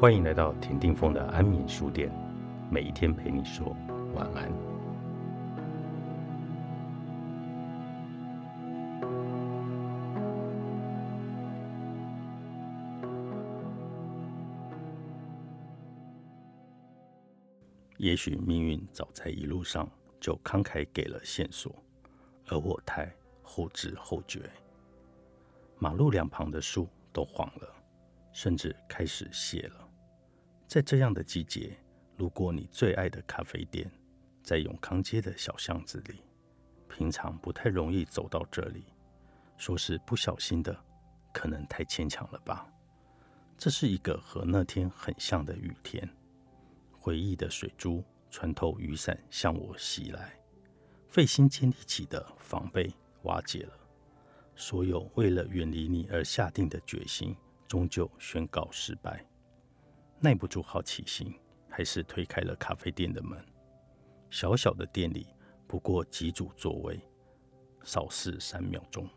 欢迎来到田定峰的安眠书店，每一天陪你说晚安。也许命运早在一路上就慷慨给了线索，而我太后知后觉。马路两旁的树都黄了，甚至开始谢了。在这样的季节，路过你最爱的咖啡店，在永康街的小巷子里，平常不太容易走到这里。说是不小心的，可能太牵强了吧。这是一个和那天很像的雨天，回忆的水珠穿透雨伞向我袭来，费心建立起的防备瓦解了。所有为了远离你而下定的决心，终究宣告失败。耐不住好奇心，还是推开了咖啡店的门。小小的店里不过几组座位，扫视三秒钟，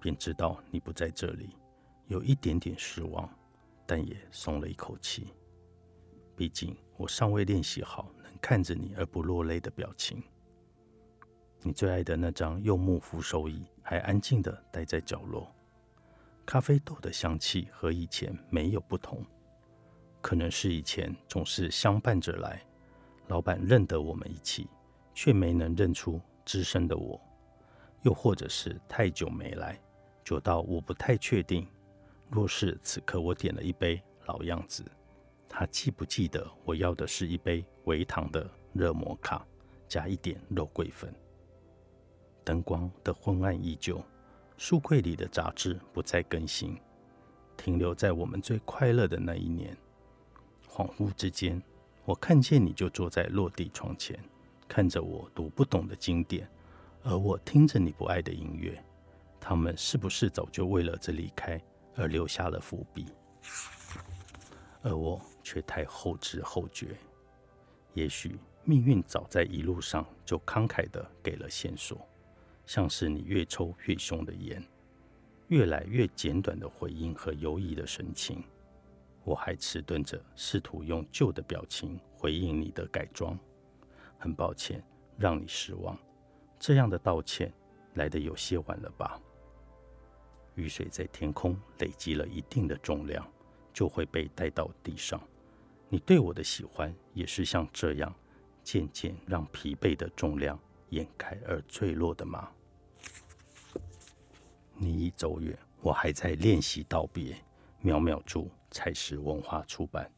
便知道你不在这里，有一点点失望，但也松了一口气。毕竟我尚未练习好能看着你而不落泪的表情。你最爱的那张柚木扶手椅还安静地待在角落，咖啡豆的香气和以前没有不同。可能是以前总是相伴着来，老板认得我们一起，却没能认出资深的我；又或者是太久没来，久到我不太确定。若是此刻我点了一杯老样子，他记不记得我要的是一杯微糖的热摩卡，加一点肉桂粉？灯光的昏暗依旧，书柜里的杂志不再更新，停留在我们最快乐的那一年。恍惚之间，我看见你就坐在落地窗前，看着我读不懂的经典，而我听着你不爱的音乐。他们是不是早就为了这离开而留下了伏笔？而我却太后知后觉。也许命运早在一路上就慷慨地给了线索。像是你越抽越凶的烟，越来越简短的回应和犹疑的神情，我还迟钝着，试图用旧的表情回应你的改装。很抱歉让你失望，这样的道歉来的有些晚了吧？雨水在天空累积了一定的重量，就会被带到地上。你对我的喜欢也是像这样，渐渐让疲惫的重量掩盖而坠落的吗？你已走远，我还在练习道别。秒秒珠，彩石文化出版。